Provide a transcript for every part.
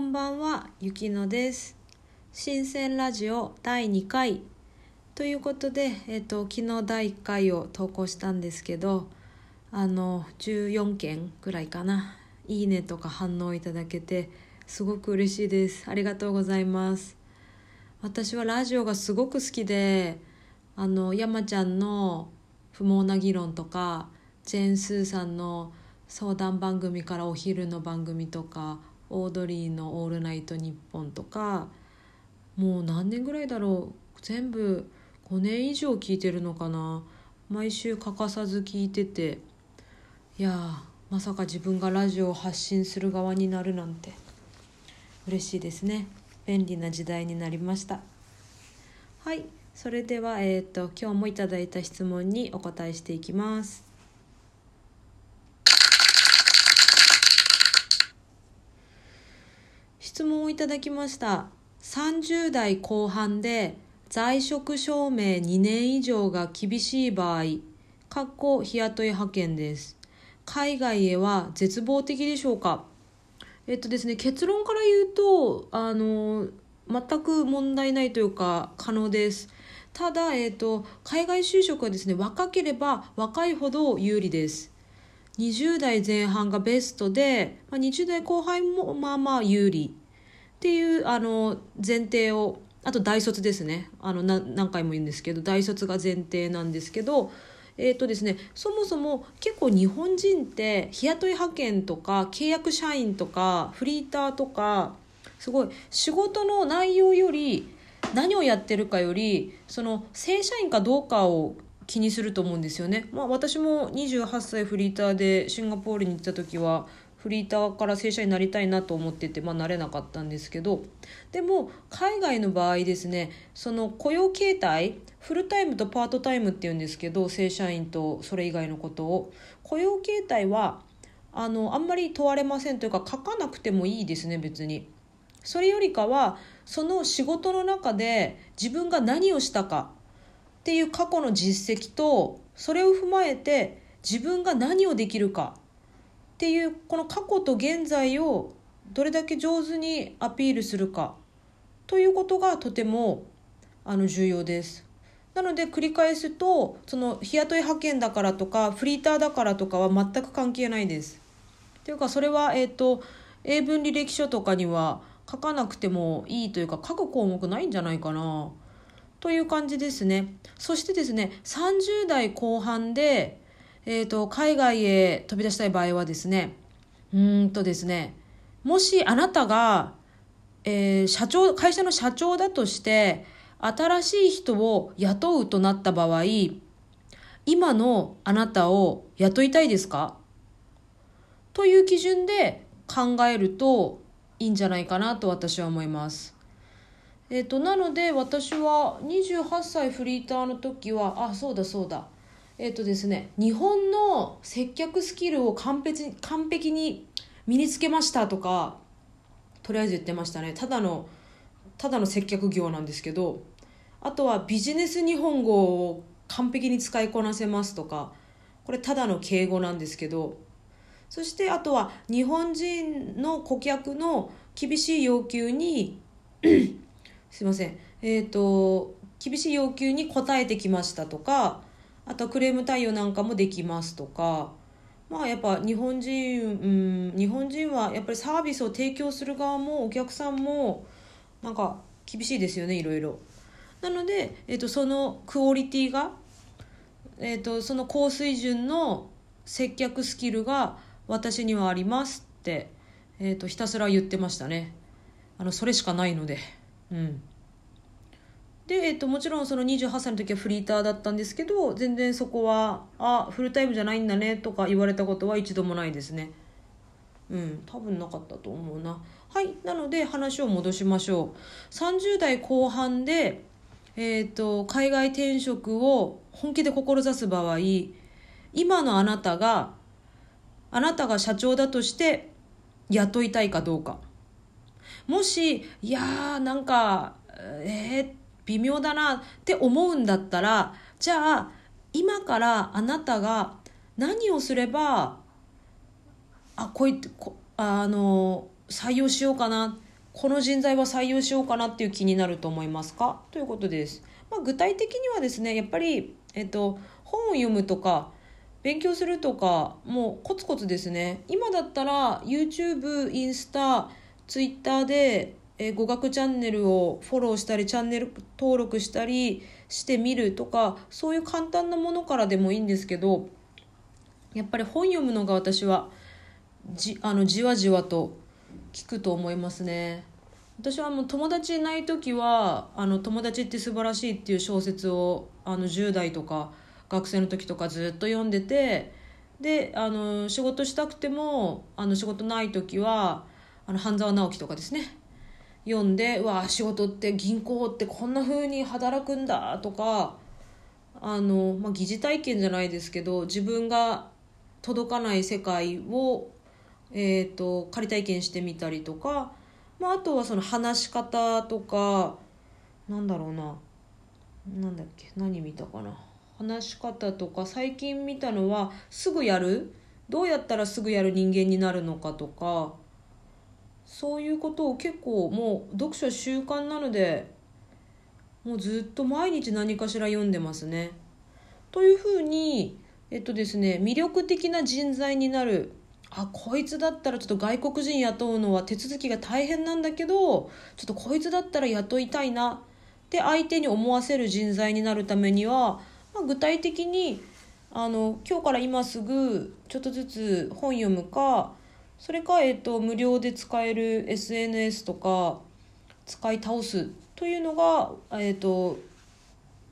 んばんは、ゆきのです。新鮮ラジオ第2回ということで、えっ、と昨日第1回を投稿したんですけど、あの14件ぐらいかな、いいねとか反応いただけてすごく嬉しいです。ありがとうございます。私はラジオがすごく好きで、あの山ちゃんの不毛な議論とか、ジェーンスーさんの相談番組からお昼の番組とかオードリーの「オールナイトニッポン」とかもう何年ぐらいだろう。全部5年以上聞いてるのかな。毎週欠かさず聞いてて。いやまさか自分がラジオを発信する側になるなんて。嬉しいですね。便利な時代になりました。はい。それではえっ、と今日もいただいた質問にお答えしていきます。質問をいただきました。30代後半で在職証明2年以上が厳しい場合かっこ日雇い派遣です。海外へは絶望的でしょうか？えっとですね結論から言うとあの全く問題ないというか可能です。ただ、えっと、海外就職はですね若ければ若いほど有利です。20代前半がベストで、まあ、20代後半もまあまあ有利。っていうあの前提をあと大卒ですね。あの何回も言うんですけど大卒が前提なんですけどえーとですね、そもそも結構日本人って日雇い派遣とか契約社員とかフリーターとかすごい仕事の内容より何をやってるかよりその正社員かどうかを気にすると思うんですよね。まあ、私も28歳フリーターでシンガポールに行った時はフリーターから正社員になりたいなと思ってて、まあ、なれなかったんですけどでも海外の場合ですねその雇用形態フルタイムとパートタイムっていうんですけど正社員とそれ以外のことを雇用形態はあのあんまり問われませんというか書かなくてもいいですね別に。それよりかはその仕事の中で自分が何をしたかっていう過去の実績とそれを踏まえて自分が何をできるかっていうこの過去と現在をどれだけ上手にアピールするかということがとてもあの重要です。なので繰り返すとその日雇い派遣だからとかフリーターだからとかは全く関係ないです。というかそれは、えーと、英文履歴書とかには書かなくてもいいというか書く項目ないんじゃないかなという感じですね。そしてですね30代後半でえーと、海外へ飛び出したい場合はですねうんとですねもしあなたが、えー、社長会社の社長だとして新しい人を雇うとなった場合今のあなたを雇いたいですか？という基準で考えるといいんじゃないかなと私は思います。え、ー、となので私は28歳フリーターの時はあそうだそうだ。えっ、ー、とですね、日本の接客スキルを完璧完璧に身につけましたとかとりあえず言ってましたね。ただのただの接客業なんですけどあとはビジネス日本語を完璧に使いこなせますとかこれただの敬語なんですけどそしてあとは日本人の顧客の厳しい要求にすいません。えっ、ー、と厳しい要求に応えてきましたとかあとクレーム対応なんかもできますとかまあやっぱ日本人うん日本人はやっぱりサービスを提供する側もお客さんもなんか厳しいですよねいろいろ。なので、えーと、そのクオリティが、えーと、その高水準の接客スキルが私にはありますって、えーと、とひたすら言ってましたね。あのそれしかないので。うん。で、えっと、もちろんその28歳の時はフリーターだったんですけど全然そこは「あフルタイムじゃないんだね」とか言われたことは一度もないですね。うん多分なかったと思うな。はいなので話を戻しましょう。30代後半でえっと海外転職を本気で志す場合今のあなたがあなたが社長だとして雇いたいかどうか。もしいやーなんかえー、微妙だなって思うんだったらじゃあ今からあなたが何をすればあこいこあの採用しようかなこの人材は採用しようかなっていう気になると思いますか？ということです。まあ、具体的にはですねやっぱり、えっと、本を読むとか勉強するとかもうコツコツですね今だったら YouTube インスタ Twitter で、え語学チャンネルをフォローしたりチャンネル登録したりしてみるとかそういう簡単なものからでもいいんですけどやっぱり本読むのが私はじあのじわじわと聞くと思いますね。私はもう友達いない時は「あの友達って素晴らしい」っていう小説をあの10代とか学生の時とかずっと読んでてであの仕事したくてもあの仕事ない時はあの半沢直樹とかですね。読んでわあ仕事って銀行ってこんな風に働くんだとかあの、まあ、疑似体験じゃないですけど自分が届かない世界を、えーと仮体験してみたりとかまあ、あとはその話し方とかなんだろうな。なんだっけ何見たかな。話し方とか最近見たのはすぐやる。どうやったらすぐやる人間になるのかとかそういうことを結構もう読書習慣なのでもうずっと毎日何かしら読んでますね。というふうにえっとですね魅力的な人材になるあこいつだったらちょっと外国人雇うのは手続きが大変なんだけどちょっとこいつだったら雇いたいなって相手に思わせる人材になるためには、まあ、具体的にあの今日から今すぐちょっとずつ本読むかそれか、えっと、無料で使える SNS とか使い倒すというのが、えっと、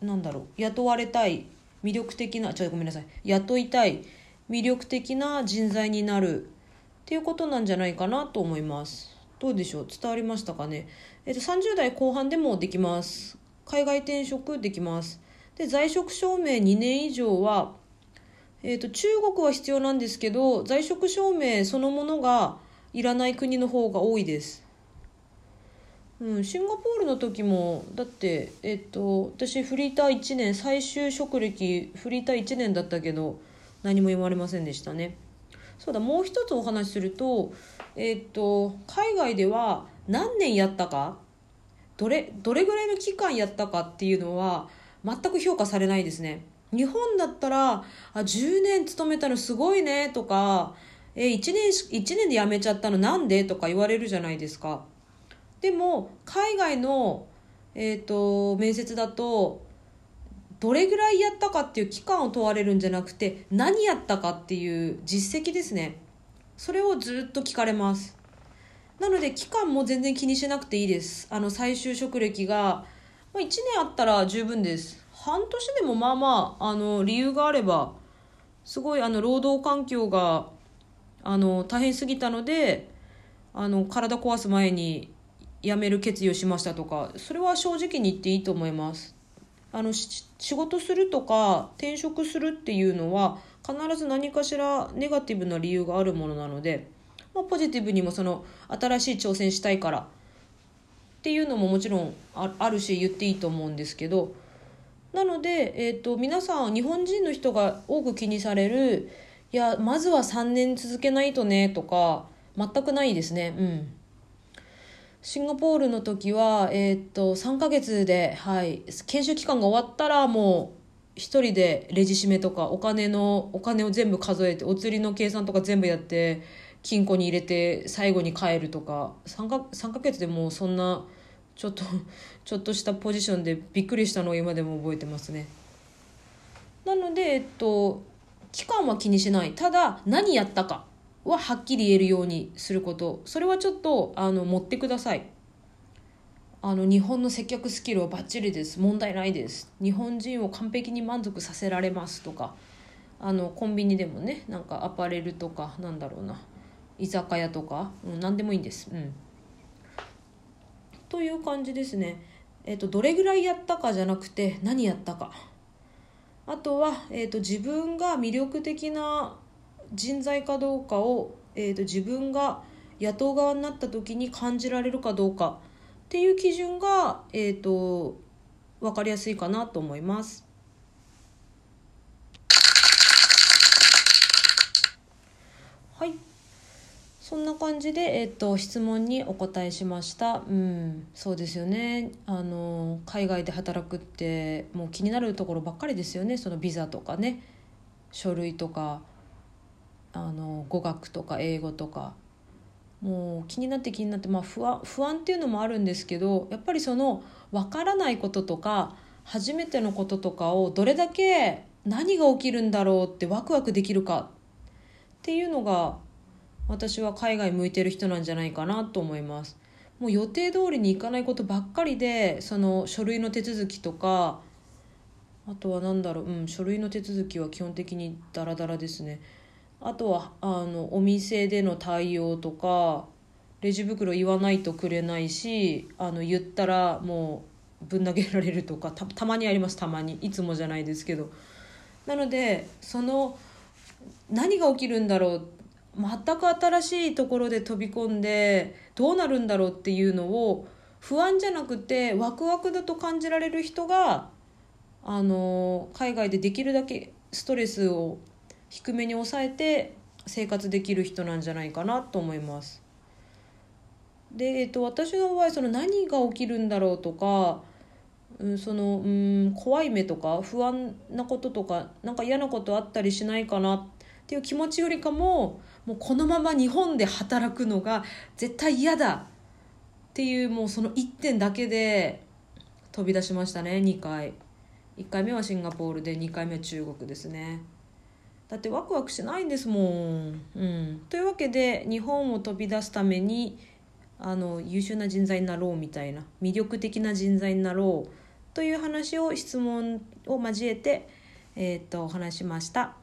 なんだろう雇われたい魅力的なちょっとごめんなさい雇いたい魅力的な人材になるっていうことなんじゃないかなと思います。どうでしょう？伝わりましたかね、えっと、30代後半でもできます。海外転職できます。で、在職証明2年以上は、えっと、中国は必要なんですけど、在職証明そのものがいらない国の方が多いです。うん、シンガポールの時もだってえっと私フリーター1年最終職歴フリーター1年だったけど何も言われませんでしたね。そうだもう一つお話しすると,、え、っと海外では何年やったかどれどれぐらいの期間やったかっていうのは全く評価されないですね。日本だったらあ10年勤めたのすごいねとかえ1年 ,1 年で辞めちゃったのなんでとか言われるじゃないですか。でも海外の、えーと面接だとどれぐらいやったかっていう期間を問われるんじゃなくて何やったかっていう実績ですね。それをずっと聞かれます。なので期間も全然気にしなくていいです。あの最終職歴が1年あったら十分です。半年でもまあまああの理由があればすごいあの労働環境があの大変すぎたのであの体壊す前に辞める決意をしましたとかそれは正直に言っていいと思います。あの仕事するとか転職するっていうのは必ず何かしらネガティブな理由があるものなので、まあ、ポジティブにもその新しい挑戦したいからっていうのももちろんあるし言っていいと思うんですけどなので、えーと、皆さん日本人の人が多く気にされるいやまずは3年続けないとねとか全くないですねうん。シンガポールの時は、えー、っと、3ヶ月で、はい、研修期間が終わったらもう、一人でレジ締めとか、お金の、お金を全部数えて、お釣りの計算とか全部やって、金庫に入れて最後に帰るとか、3か ,3 ヶ月でもうそんな、ちょっと、ちょっとしたポジションでびっくりしたのを今でも覚えてますね。なので、えっと、期間は気にしない。ただ、何やったか。ははっきり言えるようにすることそれはちょっとあの持ってくださいあの日本の接客スキルはバッチリです問題ないです日本人を完璧に満足させられますとかあのコンビニでもねなんかアパレルとかなんだろうな居酒屋とか、うん、何でもいいんです。うん、という感じですね。えっ、ー、とどれぐらいやったかじゃなくて何やったか。あとは、えーと自分が魅力的な人材かどうかを、えーと、自分が野党側になった時に感じられるかどうかっていう基準が、えーと、分かりやすいかなと思います。はいそんな感じで、えっと、質問にお答えしました。うんそうですよね。あの海外で働くってもう気になるところばっかりですよね。そのビザとかね。書類とかあの語学とか英語とか。もう気になって気になって、まあ、不安不安っていうのもあるんですけどやっぱりその分からないこととか初めてのこととかをどれだけ何が起きるんだろうってワクワクできるかっていうのが私は海外向いてる人なんじゃないかなと思います。もう予定通りに行かないことばっかりでその書類の手続きとかあとは何だろう、うん、書類の手続きは基本的にダラダラですね。あとはあのお店での対応とかレジ袋言わないとくれないしあの言ったらもうぶん投げられるとかたたまにありますたまに。いつもじゃないですけど。なのでその何が起きるんだろう全く新しいところで飛び込んでどうなるんだろうっていうのを不安じゃなくてワクワクだと感じられる人があの海外でできるだけストレスを低めに抑えて生活できる人なんじゃないかなと思います。で、えっと、私の場合その何が起きるんだろうとか、うん、そのうん怖い目とか不安なこととかなんか嫌なことあったりしないかなっていう気持ちよりかももうこのまま日本で働くのが絶対嫌だっていうもうその1点だけで飛び出しましたね2回。1回目はシンガポールで2回目は中国ですね。だってワクワクしないんですもん、うん、というわけで日本を飛び出すためにあの優秀な人材になろうみたいな魅力的な人材になろうという話を質問を交えて、えー、と話しました。